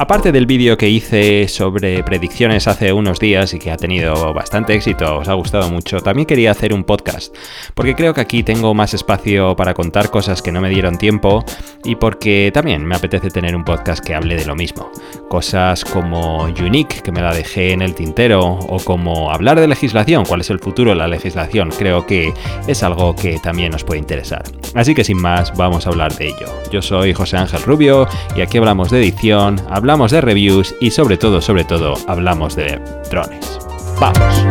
Aparte del vídeo que hice sobre predicciones hace unos días y que ha tenido bastante éxito, os ha gustado mucho, también quería hacer un podcast, porque creo que aquí tengo más espacio para contar cosas que no me dieron tiempo y porque también me apetece tener un podcast que hable de lo mismo. Cosas como Unique, que me la dejé en el tintero, o como hablar de legislación, cuál es el futuro de la legislación, creo que es algo que también os puede interesar. Así que sin más, vamos a hablar de ello. Yo soy José Ángel Rubio y aquí hablamos de edición, hablamos hablamos de reviews y sobre todo, sobre todo, hablamos de drones. ¡Vamos!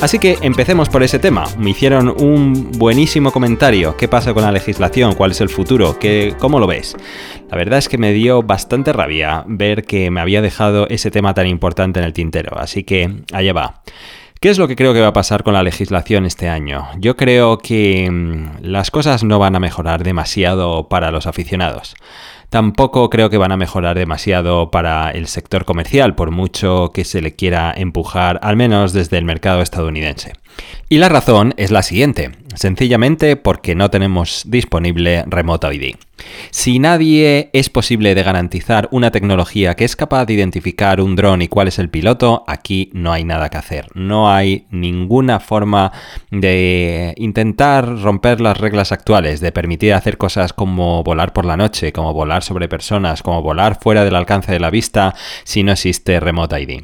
Así que empecemos por ese tema. Me hicieron un buenísimo comentario. ¿Qué pasa con la legislación? ¿Cuál es el futuro? ¿Qué, ¿Cómo lo ves? La verdad es que me dio bastante rabia ver que me había dejado ese tema tan importante en el tintero. Así que allá va. ¿Qué es lo que creo que va a pasar con la legislación este año? Yo creo que mm, las cosas no van a mejorar demasiado para los aficionados. Tampoco creo que van a mejorar demasiado para el sector comercial, por mucho que se le quiera empujar, al menos desde el mercado estadounidense. Y la razón es la siguiente, sencillamente porque no tenemos disponible Remote ID. Si nadie es posible de garantizar una tecnología que es capaz de identificar un dron y cuál es el piloto, aquí no hay nada que hacer. No hay ninguna forma de intentar romper las reglas actuales, de permitir hacer cosas como volar por la noche, como volar sobre personas, como volar fuera del alcance de la vista, si no existe Remote ID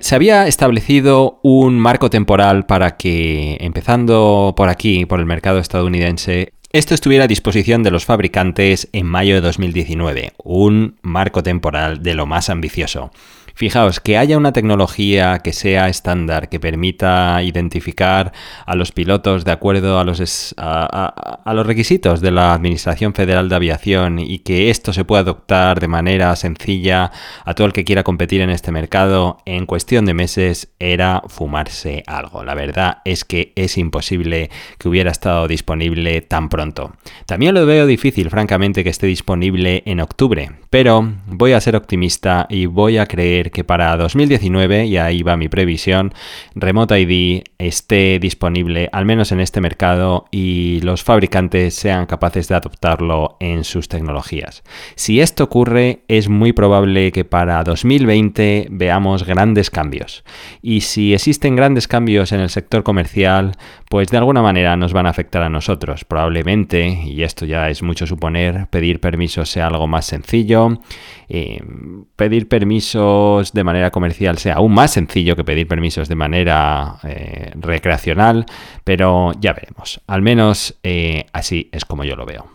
se había establecido un marco temporal para que, empezando por aquí, por el mercado estadounidense, esto estuviera a disposición de los fabricantes en mayo de 2019, un marco temporal de lo más ambicioso. Fijaos, que haya una tecnología que sea estándar, que permita identificar a los pilotos de acuerdo a los, a, los requisitos de la Administración Federal de Aviación y que esto se pueda adoptar de manera sencilla a todo el que quiera competir en este mercado en cuestión de meses era fumarse algo. La verdad es que es imposible que hubiera estado disponible tan pronto. También lo veo difícil, francamente, que esté disponible en octubre, pero voy a ser optimista y voy a creer que para 2019, y ahí va mi previsión, Remote ID esté disponible al menos en este mercado y los fabricantes sean capaces de adoptarlo en sus tecnologías. Si esto ocurre, es muy probable que para 2020 veamos grandes cambios. Y si existen grandes cambios en el sector comercial, pues de alguna manera nos van a afectar a nosotros. Probablemente, y esto ya es mucho suponer, pedir permisos sea algo más sencillo, eh, pedir de manera comercial sea aún más sencillo que pedir permisos de manera eh, recreacional, pero ya veremos. Al menos eh, así es como yo lo veo.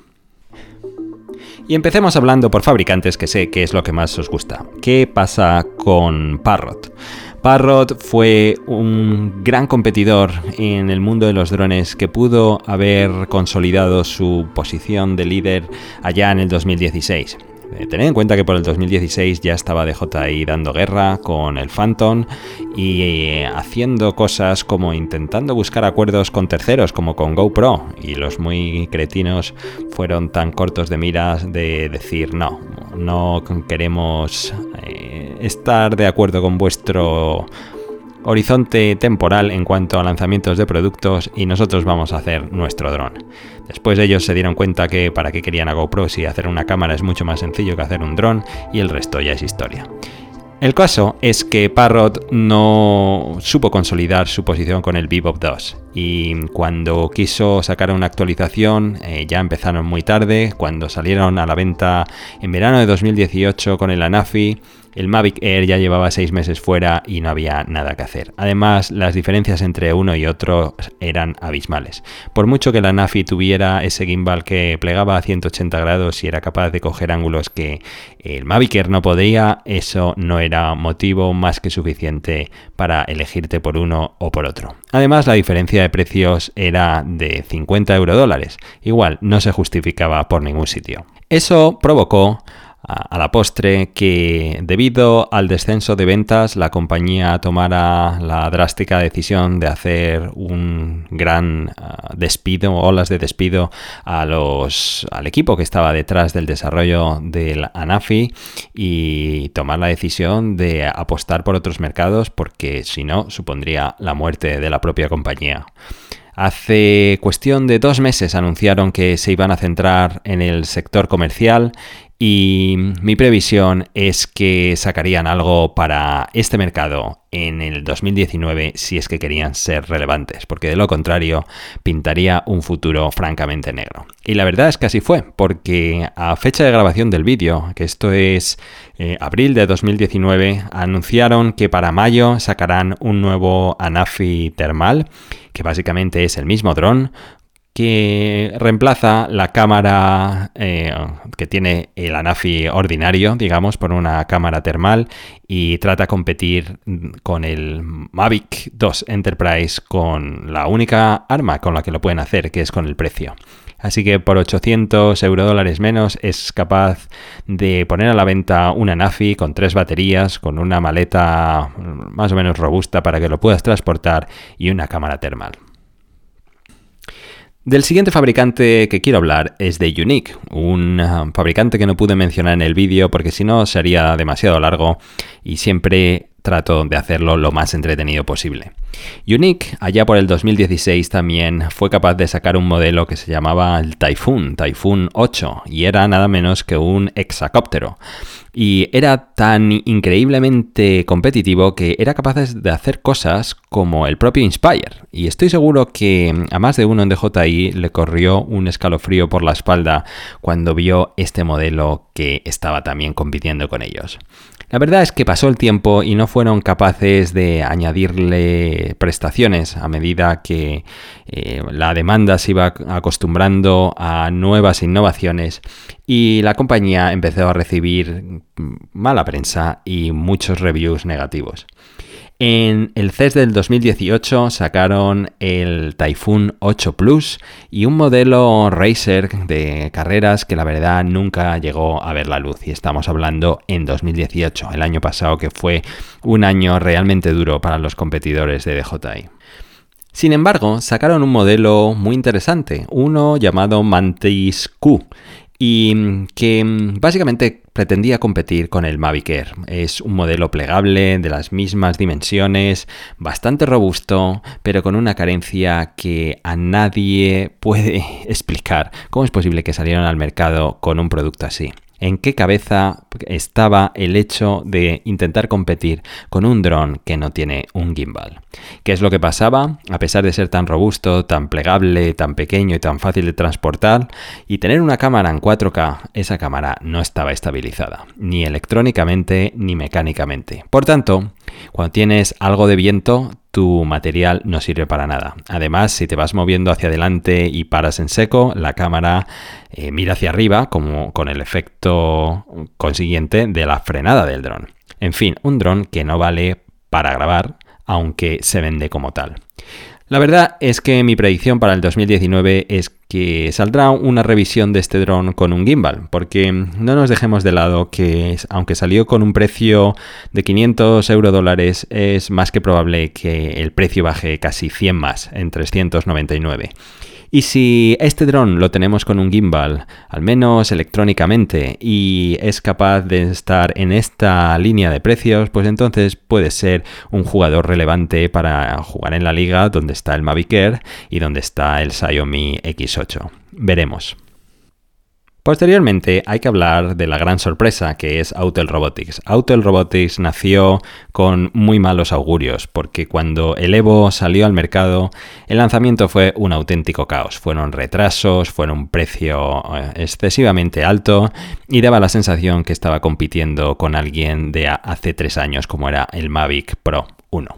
Y empecemos hablando por fabricantes que sé que es lo que más os gusta. ¿Qué pasa con Parrot? Parrot fue un gran competidor en el mundo de los drones que pudo haber consolidado su posición de líder allá en el 2016. Eh, tened en cuenta que por el 2016 ya estaba DJI dando guerra con el Phantom y eh, haciendo cosas como intentando buscar acuerdos con terceros, como con GoPro. Y los muy cretinos fueron tan cortos de miras de decir no, no queremos eh, estar de acuerdo con vuestro horizonte temporal en cuanto a lanzamientos de productos y nosotros vamos a hacer nuestro dron. Después ellos se dieron cuenta que para qué querían a GoPro si hacer una cámara es mucho más sencillo que hacer un dron y el resto ya es historia. El caso es que Parrot no supo consolidar su posición con el Bebop 2 y cuando quiso sacar una actualización eh, ya empezaron muy tarde, cuando salieron a la venta en verano de 2018 con el Anafi el Mavic Air ya llevaba seis meses fuera y no había nada que hacer. Además, las diferencias entre uno y otro eran abismales. Por mucho que la Nafi tuviera ese gimbal que plegaba a 180 grados y era capaz de coger ángulos que el Mavic Air no podía, eso no era motivo más que suficiente para elegirte por uno o por otro. Además, la diferencia de precios era de 50 euro dólares. Igual, no se justificaba por ningún sitio. Eso provocó a la postre que debido al descenso de ventas la compañía tomara la drástica decisión de hacer un gran ah, despido, olas de despido a los, al equipo que estaba detrás del desarrollo del Anafi y tomar la decisión de apostar por otros mercados porque si no supondría la muerte de la propia compañía. Hace cuestión de dos meses anunciaron que se iban a centrar en el sector comercial y mi previsión es que sacarían algo para este mercado en el 2019 si es que querían ser relevantes, porque de lo contrario pintaría un futuro francamente negro. Y la verdad es que así fue, porque a fecha de grabación del vídeo, que esto es eh, abril de 2019, anunciaron que para mayo sacarán un nuevo Anafi termal, que básicamente es el mismo dron que reemplaza la cámara eh, que tiene el Anafi ordinario, digamos, por una cámara termal y trata de competir con el Mavic 2 Enterprise con la única arma con la que lo pueden hacer, que es con el precio. Así que por 800 euro dólares menos es capaz de poner a la venta una Nafi con tres baterías, con una maleta más o menos robusta para que lo puedas transportar y una cámara termal. Del siguiente fabricante que quiero hablar es de Unique, un ah, fabricante que no pude mencionar en el vídeo porque si no sería demasiado largo y siempre trato de hacerlo lo más entretenido posible. Unique, allá por el 2016 también fue capaz de sacar un modelo que se llamaba el Typhoon, Typhoon 8, y era nada menos que un hexacóptero. Y era tan increíblemente competitivo que era capaz de hacer cosas como el propio Inspire. Y estoy seguro que a más de uno en DJI le corrió un escalofrío por la espalda cuando vio este modelo que estaba también compitiendo con ellos. La verdad es que pasó el tiempo y no fueron capaces de añadirle prestaciones a medida que eh, la demanda se iba acostumbrando a nuevas innovaciones y la compañía empezó a recibir mala prensa y muchos reviews negativos. En el CES del 2018 sacaron el Typhoon 8 Plus y un modelo Racer de carreras que la verdad nunca llegó a ver la luz. Y estamos hablando en 2018, el año pasado que fue un año realmente duro para los competidores de DJI. Sin embargo, sacaron un modelo muy interesante, uno llamado Mantis Q, y mm, que mm, básicamente pretendía competir con el Mavic Air. Es un modelo plegable de las mismas dimensiones, bastante robusto, pero con una carencia que a nadie puede explicar. ¿Cómo es posible que salieran al mercado con un producto así? En qué cabeza estaba el hecho de intentar competir con un dron que no tiene un gimbal. ¿Qué es lo que pasaba? A pesar de ser tan robusto, tan plegable, tan pequeño y tan fácil de transportar, y tener una cámara en 4K, esa cámara no estaba estabilizada, ni electrónicamente ni mecánicamente. Por tanto, cuando tienes algo de viento, tu material no sirve para nada. Además, si te vas moviendo hacia adelante y paras en seco, la cámara eh, mira hacia arriba, como con el efecto consiguiente de la frenada del dron. En fin, un dron que no vale para grabar, aunque se vende como tal. La verdad es que mi predicción para el 2019 es que saldrá una revisión de este dron con un gimbal, porque no nos dejemos de lado que aunque salió con un precio de 500 euro dólares, es más que probable que el precio baje casi 100 más, en 399. Y si este dron lo tenemos con un gimbal, al menos electrónicamente, y es capaz de estar en esta línea de precios, pues entonces puede ser un jugador relevante para jugar en la liga donde está el Mavic Air y donde está el Xiaomi X8. Veremos. Posteriormente hay que hablar de la gran sorpresa que es Autel Robotics. Autel Robotics nació con muy malos augurios porque cuando el Evo salió al mercado el lanzamiento fue un auténtico caos. Fueron retrasos, fueron un precio eh, excesivamente alto y daba la sensación que estaba compitiendo con alguien de hace tres años como era el Mavic Pro 1.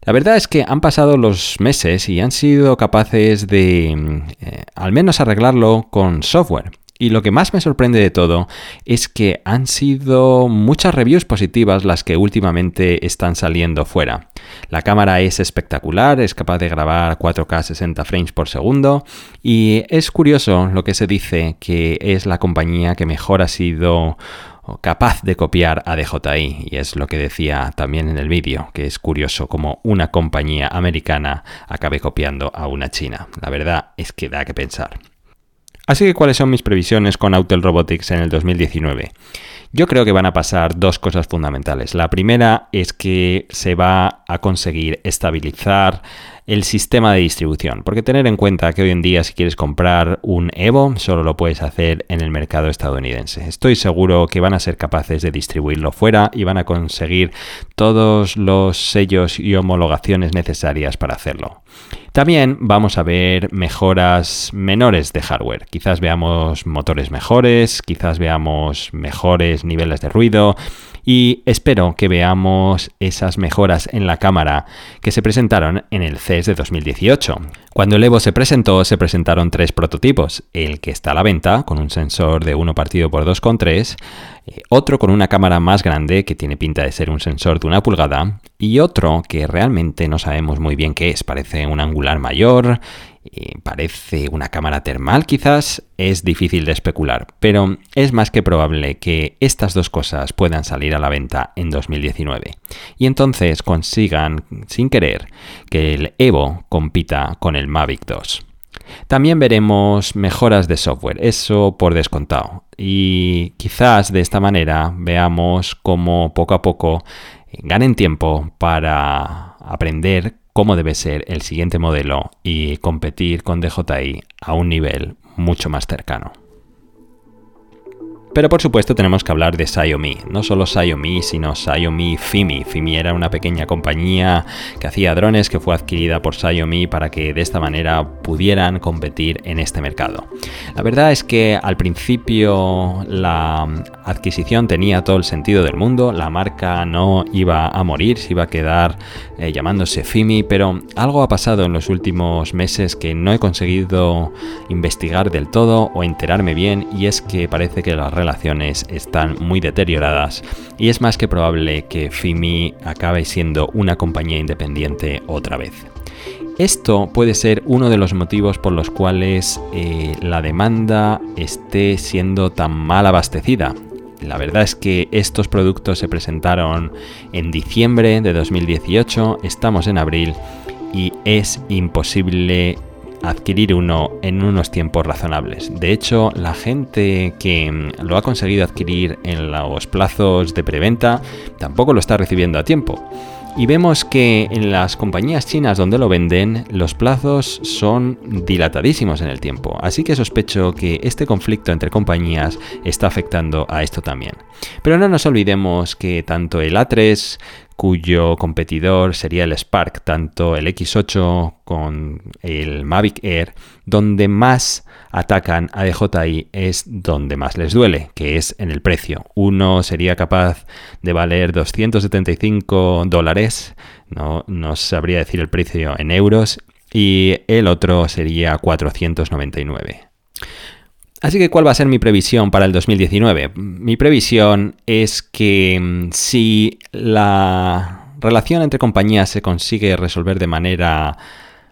La verdad es que han pasado los meses y han sido capaces de eh, al menos arreglarlo con software. Y lo que más me sorprende de todo es que han sido muchas reviews positivas las que últimamente están saliendo fuera. La cámara es espectacular, es capaz de grabar 4K 60 frames por segundo y es curioso lo que se dice que es la compañía que mejor ha sido capaz de copiar a DJI y es lo que decía también en el vídeo, que es curioso como una compañía americana acabe copiando a una china. La verdad es que da que pensar. Así que, ¿cuáles son mis previsiones con Autel Robotics en el 2019? Yo creo que van a pasar dos cosas fundamentales. La primera es que se va a conseguir estabilizar el sistema de distribución, porque tener en cuenta que hoy en día si quieres comprar un Evo solo lo puedes hacer en el mercado estadounidense. Estoy seguro que van a ser capaces de distribuirlo fuera y van a conseguir todos los sellos y homologaciones necesarias para hacerlo. También vamos a ver mejoras menores de hardware. Quizás veamos motores mejores, quizás veamos mejores niveles de ruido, y espero que veamos esas mejoras en la cámara que se presentaron en el CES de 2018. Cuando el Evo se presentó, se presentaron tres prototipos. El que está a la venta, con un sensor de 1 partido por 2,3, eh, otro con una cámara más grande, que tiene pinta de ser un sensor de una pulgada, y otro que realmente no sabemos muy bien qué es, parece un angular mayor parece una cámara termal quizás, es difícil de especular, pero es más que probable que estas dos cosas puedan salir a la venta en 2019 y entonces consigan, sin querer, que el Evo compita con el Mavic 2. También veremos mejoras de software, eso por descontado. Y quizás de esta manera veamos cómo poco a poco ganen tiempo para aprender cómo debe ser el siguiente modelo y competir con DJI a un nivel mucho más cercano. Pero por supuesto tenemos que hablar de Xiaomi, no solo Xiaomi, sino Xiaomi Fimi. Fimi era una pequeña compañía que hacía drones que fue adquirida por Xiaomi para que de esta manera pudieran competir en este mercado. La verdad es que al principio la adquisición tenía todo el sentido del mundo, la marca no iba a morir, se iba a quedar eh, llamándose Fimi, pero algo ha pasado en los últimos meses que no he conseguido investigar del todo o enterarme bien y es que parece que las están muy deterioradas y es más que probable que FIMI acabe siendo una compañía independiente otra vez. Esto puede ser uno de los motivos por los cuales eh, la demanda esté siendo tan mal abastecida. La verdad es que estos productos se presentaron en diciembre de 2018, estamos en abril y es imposible adquirir uno en unos tiempos razonables. De hecho, la gente que lo ha conseguido adquirir en los plazos de preventa tampoco lo está recibiendo a tiempo. Y vemos que en las compañías chinas donde lo venden, los plazos son dilatadísimos en el tiempo. Así que sospecho que este conflicto entre compañías está afectando a esto también. Pero no nos olvidemos que tanto el A3 cuyo competidor sería el Spark, tanto el X8 con el Mavic Air, donde más atacan a DJI es donde más les duele, que es en el precio. Uno sería capaz de valer 275 dólares, no, no sabría decir el precio en euros, y el otro sería 499. Así que, ¿cuál va a ser mi previsión para el 2019? Mi previsión es que mm, si la relación entre compañías se consigue resolver de manera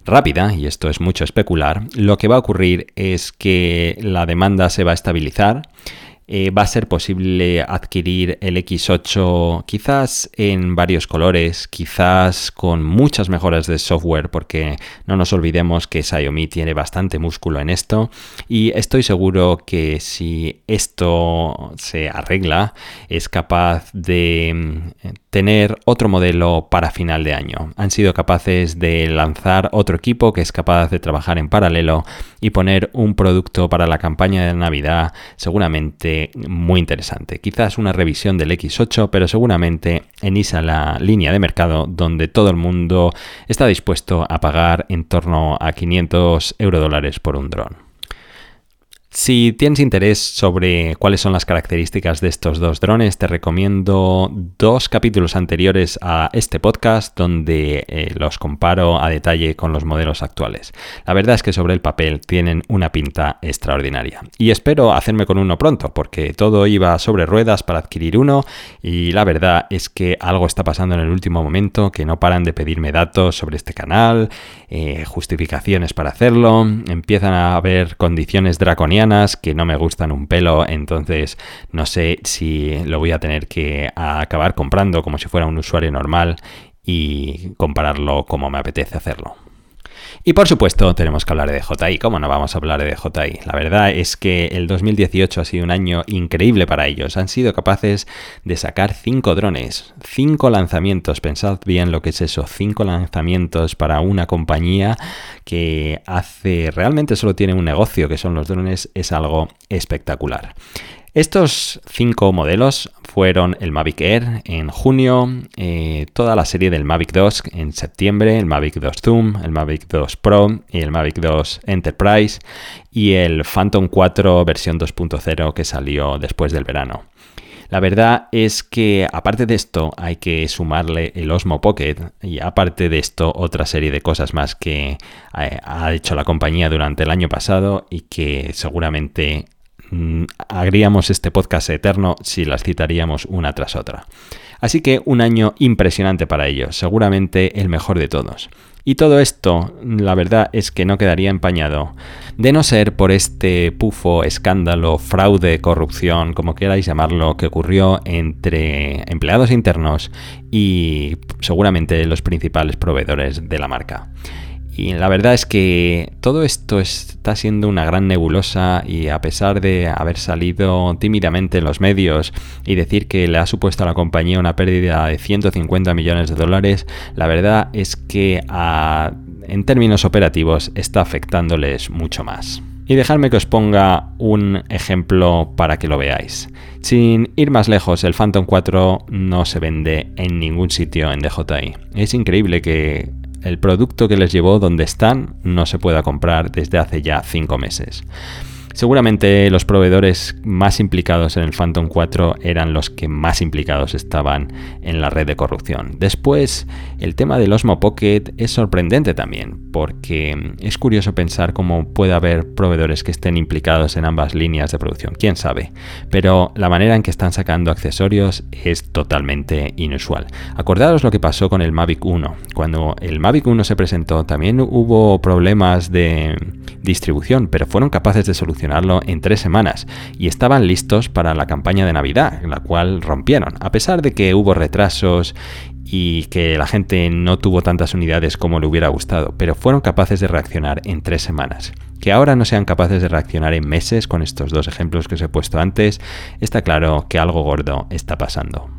rápida, y esto es mucho especular, lo que va a ocurrir es que la demanda se va a estabilizar eh, va a ser posible adquirir el X8 quizás en varios colores, quizás con muchas mejoras de software, porque no nos olvidemos que Xiaomi tiene bastante músculo en esto y estoy seguro que si esto se arregla es capaz de mm, tener otro modelo para final de año. Han sido capaces de lanzar otro equipo que es capaz de trabajar en paralelo y poner un producto para la campaña de Navidad seguramente muy interesante. Quizás una revisión del X8, pero seguramente en esa la línea de mercado donde todo el mundo está dispuesto a pagar en torno a 500 euro dólares por un dron. Si tienes interés sobre cuáles son las características de estos dos drones, te recomiendo dos capítulos anteriores a este podcast donde eh, los comparo a detalle con los modelos actuales. La verdad es que sobre el papel tienen una pinta extraordinaria. Y espero hacerme con uno pronto, porque todo iba sobre ruedas para adquirir uno y la verdad es que algo está pasando en el último momento, que no paran de pedirme datos sobre este canal, eh, justificaciones para hacerlo, empiezan a haber condiciones draconianas que no me gustan un pelo, entonces no sé si lo voy a tener que acabar comprando como si fuera un usuario normal y compararlo como me apetece hacerlo. Y por supuesto tenemos que hablar de DJI. ¿Cómo no vamos a hablar de DJI? La verdad es que el 2018 ha sido un año increíble para ellos. Han sido capaces de sacar cinco drones, cinco lanzamientos. Pensad bien lo que es eso, cinco lanzamientos para una compañía que hace realmente solo tiene un negocio que son los drones. Es algo espectacular. Estos cinco modelos fueron el Mavic Air en junio, eh, toda la serie del Mavic 2 en septiembre, el Mavic 2 Zoom, el Mavic 2 Pro y el Mavic 2 Enterprise y el Phantom 4 versión 2.0 que salió después del verano. La verdad es que aparte de esto hay que sumarle el Osmo Pocket y aparte de esto otra serie de cosas más que eh, ha hecho la compañía durante el año pasado y que seguramente Mm, haríamos este podcast eterno si las citaríamos una tras otra. Así que un año impresionante para ellos, seguramente el mejor de todos. Y todo esto, la verdad es que no quedaría empañado, de no ser por este pufo, escándalo, fraude, corrupción, como queráis llamarlo, que ocurrió entre empleados internos y seguramente los principales proveedores de la marca. Y la verdad es que todo esto está siendo una gran nebulosa y a pesar de haber salido tímidamente en los medios y decir que le ha supuesto a la compañía una pérdida de 150 millones de dólares, la verdad es que en términos operativos está afectándoles mucho más. Y dejadme que os ponga un ejemplo para que lo veáis. Sin ir más lejos, el Phantom 4 no se vende en ningún sitio en DJI. Es increíble que el producto que les llevó donde están no se pueda comprar desde hace ya 5 meses. Seguramente los proveedores más implicados en el Phantom 4 eran los que más implicados estaban en la red de corrupción. Después, el tema del Osmo Pocket es sorprendente también, porque es curioso pensar cómo puede haber proveedores que estén implicados en ambas líneas de producción, quién sabe, pero la manera en que están sacando accesorios es totalmente inusual. Acordaros lo que pasó con el Mavic 1. Cuando el Mavic 1 se presentó también hubo problemas de distribución, pero fueron capaces de solucionar en tres semanas y estaban listos para la campaña de Navidad, la cual rompieron, a pesar de que hubo retrasos y que la gente no tuvo tantas unidades como le hubiera gustado, pero fueron capaces de reaccionar en tres semanas. Que ahora no sean capaces de reaccionar en meses con estos dos ejemplos que os he puesto antes, está claro que algo gordo está pasando.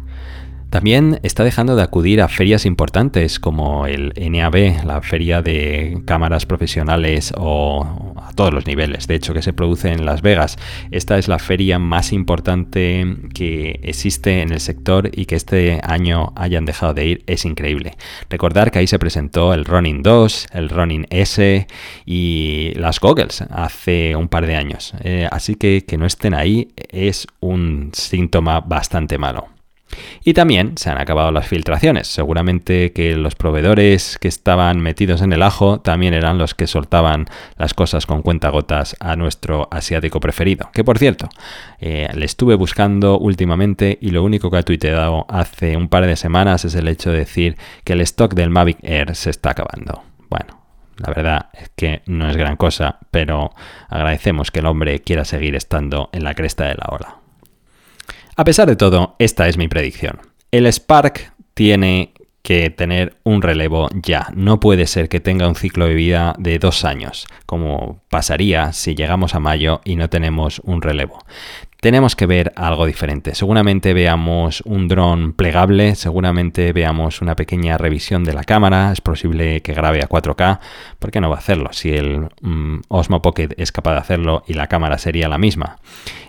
También está dejando de acudir a ferias importantes como el NAB, la feria de cámaras profesionales o a todos los niveles, de hecho, que se produce en Las Vegas. Esta es la feria más importante que existe en el sector y que este año hayan dejado de ir es increíble. Recordar que ahí se presentó el Ronin 2, el Ronin S y las Goggles hace un par de años. Eh, así que que no estén ahí es un síntoma bastante malo. Y también se han acabado las filtraciones. Seguramente que los proveedores que estaban metidos en el ajo también eran los que soltaban las cosas con cuentagotas a nuestro asiático preferido. Que por cierto, eh, le estuve buscando últimamente y lo único que ha tuiteado hace un par de semanas es el hecho de decir que el stock del Mavic Air se está acabando. Bueno, la verdad es que no es gran cosa, pero agradecemos que el hombre quiera seguir estando en la cresta de la ola. A pesar de todo, esta es mi predicción. El Spark tiene que tener un relevo ya. No puede ser que tenga un ciclo de vida de dos años, como pasaría si llegamos a mayo y no tenemos un relevo tenemos que ver algo diferente. Seguramente veamos un dron plegable, seguramente veamos una pequeña revisión de la cámara, es posible que grabe a 4K, ¿por qué no va a hacerlo? Si el mm, Osmo Pocket es capaz de hacerlo y la cámara sería la misma.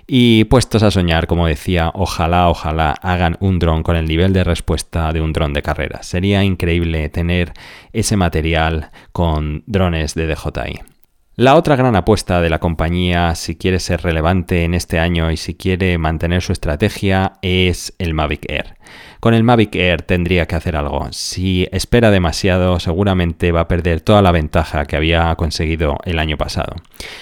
Y puestos a soñar, como decía, ojalá, ojalá hagan un dron con el nivel de respuesta de un dron de carrera. Sería increíble tener ese material con drones de DJI. La otra gran apuesta de la compañía, si quiere ser relevante en este año y si quiere mantener su estrategia, es el Mavic Air. Con el Mavic Air tendría que hacer algo. Si espera demasiado, seguramente va a perder toda la ventaja que había conseguido el año pasado.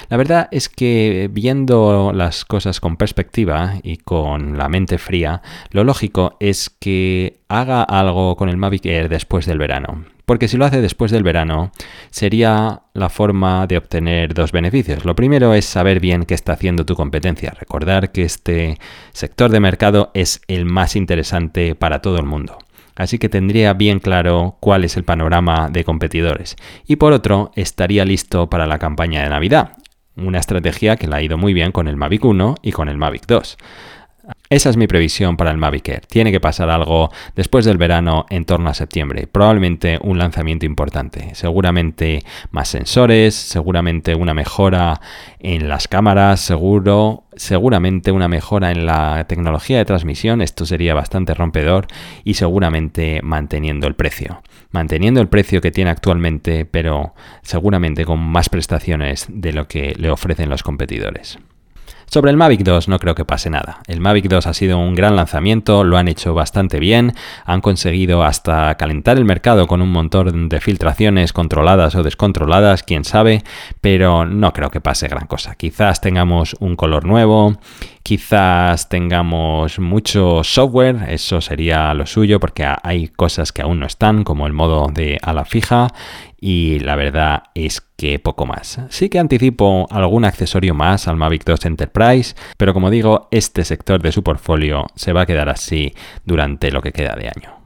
La verdad es que viendo las cosas con perspectiva y con la mente fría, lo lógico es que haga algo con el Mavic Air después del verano. Porque si lo hace después del verano, sería la forma de obtener dos beneficios. Lo primero es saber bien qué está haciendo tu competencia. Recordar que este sector de mercado es el más interesante para todo el mundo. así que tendría bien claro cuál es el panorama de competidores. Y por otro, estaría listo para la campaña de Navidad, una estrategia que la ha ido muy bien con el Mavic 1 y con el Mavic 2. Esa es mi previsión para el Mavic Air. Tiene que pasar algo después del verano en torno a septiembre. Probablemente un lanzamiento importante. Seguramente más sensores, seguramente una mejora en las cámaras, seguro, seguramente una mejora en la tecnología de transmisión. Esto sería bastante rompedor y seguramente manteniendo el precio. Manteniendo el precio que tiene actualmente, pero seguramente con más prestaciones de lo que le ofrecen los competidores. Sobre el Mavic 2 no creo que pase nada. El Mavic 2 ha sido un gran lanzamiento, lo han hecho bastante bien, han conseguido hasta calentar el mercado con un montón de filtraciones controladas o descontroladas, quién sabe, pero no creo que pase gran cosa. Quizás tengamos un color nuevo, quizás tengamos mucho software, eso sería lo suyo porque hay cosas que aún no están, como el modo de ala fija, y la verdad es que poco más. Sí que anticipo algún accesorio más al Mavic 2 Enterprise, pero como digo, este sector de su portfolio se va a quedar así durante lo que queda de año.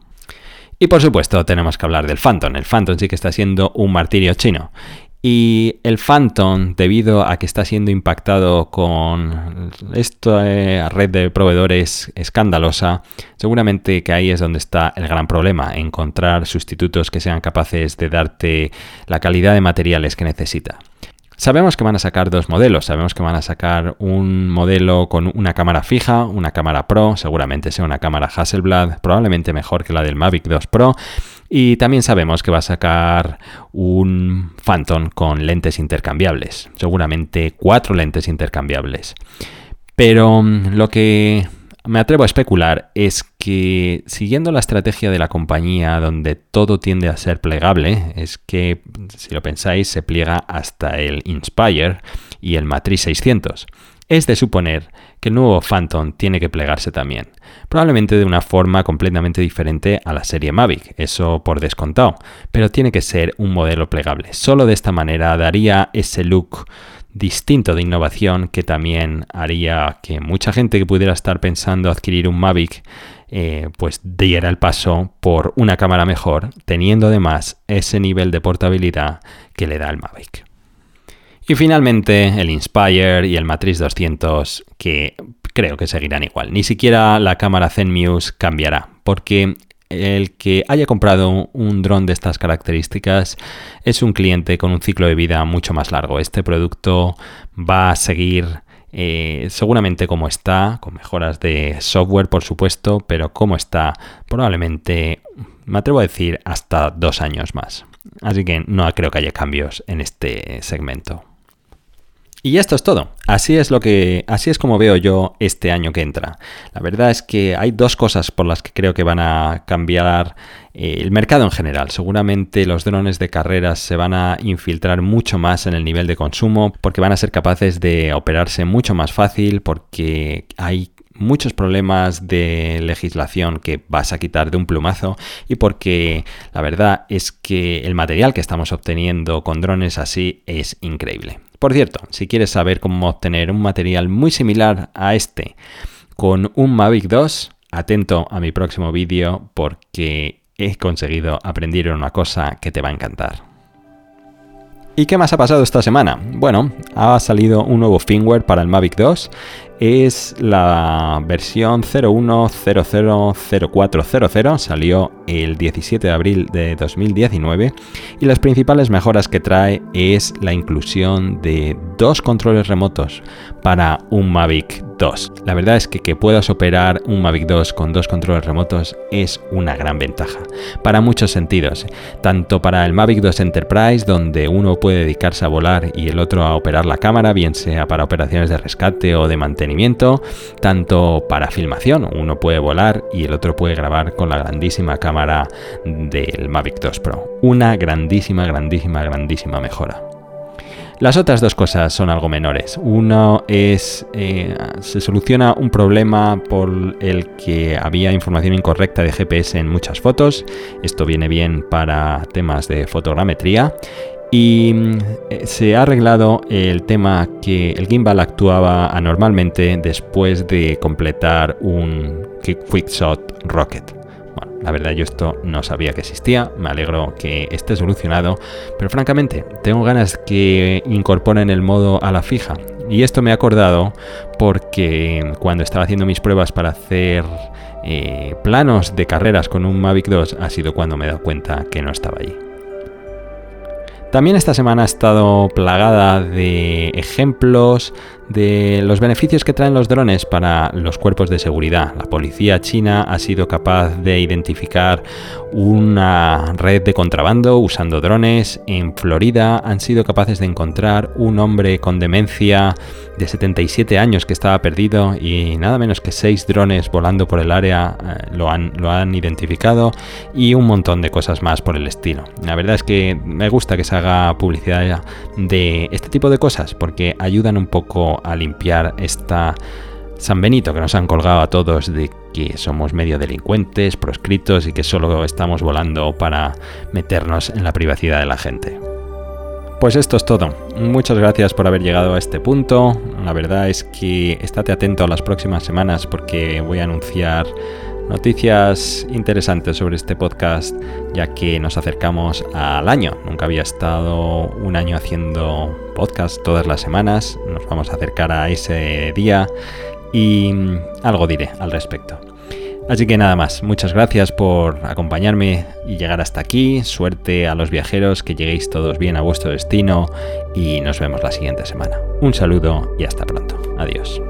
Y por supuesto tenemos que hablar del Phantom. El Phantom sí que está siendo un martirio chino. Y el Phantom, debido a que está siendo impactado con esta red de proveedores escandalosa, seguramente que ahí es donde está el gran problema, encontrar sustitutos que sean capaces de darte la calidad de materiales que necesita. Sabemos que van a sacar dos modelos, sabemos que van a sacar un modelo con una cámara fija, una cámara Pro, seguramente sea una cámara Hasselblad, probablemente mejor que la del Mavic 2 Pro, y también sabemos que va a sacar un Phantom con lentes intercambiables, seguramente cuatro lentes intercambiables. Pero mm, lo que me atrevo a especular es que siguiendo la estrategia de la compañía donde todo tiende a ser plegable, es que si lo pensáis se pliega hasta el Inspire y el Matrix 600. Es de suponer que el nuevo Phantom tiene que plegarse también, probablemente de una forma completamente diferente a la serie Mavic, eso por descontado, pero tiene que ser un modelo plegable. Solo de esta manera daría ese look distinto de innovación que también haría que mucha gente que pudiera estar pensando adquirir un Mavic eh, pues diera el paso por una cámara mejor, teniendo además ese nivel de portabilidad que le da el Mavic. Y finalmente el Inspire y el Matrix 200 que creo que seguirán igual. Ni siquiera la cámara Zenmuse cambiará, porque el que haya comprado un dron de estas características es un cliente con un ciclo de vida mucho más largo. Este producto va a seguir eh, seguramente como está, con mejoras de software por supuesto, pero como está probablemente, me atrevo a decir, hasta dos años más. Así que no creo que haya cambios en este segmento. Y esto es todo. Así es lo que así es como veo yo este año que entra. La verdad es que hay dos cosas por las que creo que van a cambiar eh, el mercado en general. Seguramente los drones de carreras se van a infiltrar mucho más en el nivel de consumo porque van a ser capaces de operarse mucho más fácil porque hay muchos problemas de legislación que vas a quitar de un plumazo y porque la verdad es que el material que estamos obteniendo con drones así es increíble. Por cierto, si quieres saber cómo obtener un material muy similar a este con un Mavic 2, atento a mi próximo vídeo porque he conseguido aprender una cosa que te va a encantar. ¿Y qué más ha pasado esta semana? Bueno, ha salido un nuevo firmware para el Mavic 2 es la versión 01000400, salió el 17 de abril de 2019 y las principales mejoras que trae es la inclusión de dos controles remotos para un Mavic 2. La verdad es que que puedas operar un Mavic 2 con dos controles remotos es una gran ventaja, para muchos sentidos, tanto para el Mavic 2 Enterprise donde uno puede dedicarse a volar y el otro a operar la cámara, bien sea para operaciones de rescate o de mantenimiento tanto para filmación, uno puede volar y el otro puede grabar con la grandísima cámara del Mavic 2 Pro. Una grandísima, grandísima, grandísima mejora. Las otras dos cosas son algo menores. Uno es, eh, se soluciona un problema por el que había información incorrecta de GPS en muchas fotos. Esto viene bien para temas de fotogrametría. Y eh, se ha arreglado el tema que el gimbal actuaba anormalmente después de completar un Quickshot Rocket. La verdad yo esto no sabía que existía, me alegro que esté solucionado, pero francamente tengo ganas que incorporen el modo a la fija. Y esto me ha acordado porque cuando estaba haciendo mis pruebas para hacer eh, planos de carreras con un Mavic 2 ha sido cuando me he dado cuenta que no estaba allí. También esta semana ha estado plagada de ejemplos de los beneficios que traen los drones para los cuerpos de seguridad. La policía china ha sido capaz de identificar una red de contrabando usando drones. En Florida han sido capaces de encontrar un hombre con demencia de 77 años que estaba perdido y nada menos que seis drones volando por el área eh, lo, han, lo han identificado y un montón de cosas más por el estilo. La verdad es que me gusta que se haga publicidad de este tipo de cosas porque ayudan un poco a limpiar esta San Benito que nos han colgado a todos de que somos medio delincuentes, proscritos y que solo estamos volando para meternos en la privacidad de la gente. Pues esto es todo. Muchas gracias por haber llegado a este punto. La verdad es que estate atento a las próximas semanas porque voy a anunciar noticias interesantes sobre este podcast ya que nos acercamos al año. Nunca había estado un año haciendo podcast todas las semanas. Nos vamos a acercar a ese día y algo diré al respecto. Así que nada más, muchas gracias por acompañarme y llegar hasta aquí. Suerte a los viajeros, que lleguéis todos bien a vuestro destino y nos vemos la siguiente semana. Un saludo y hasta pronto. Adiós.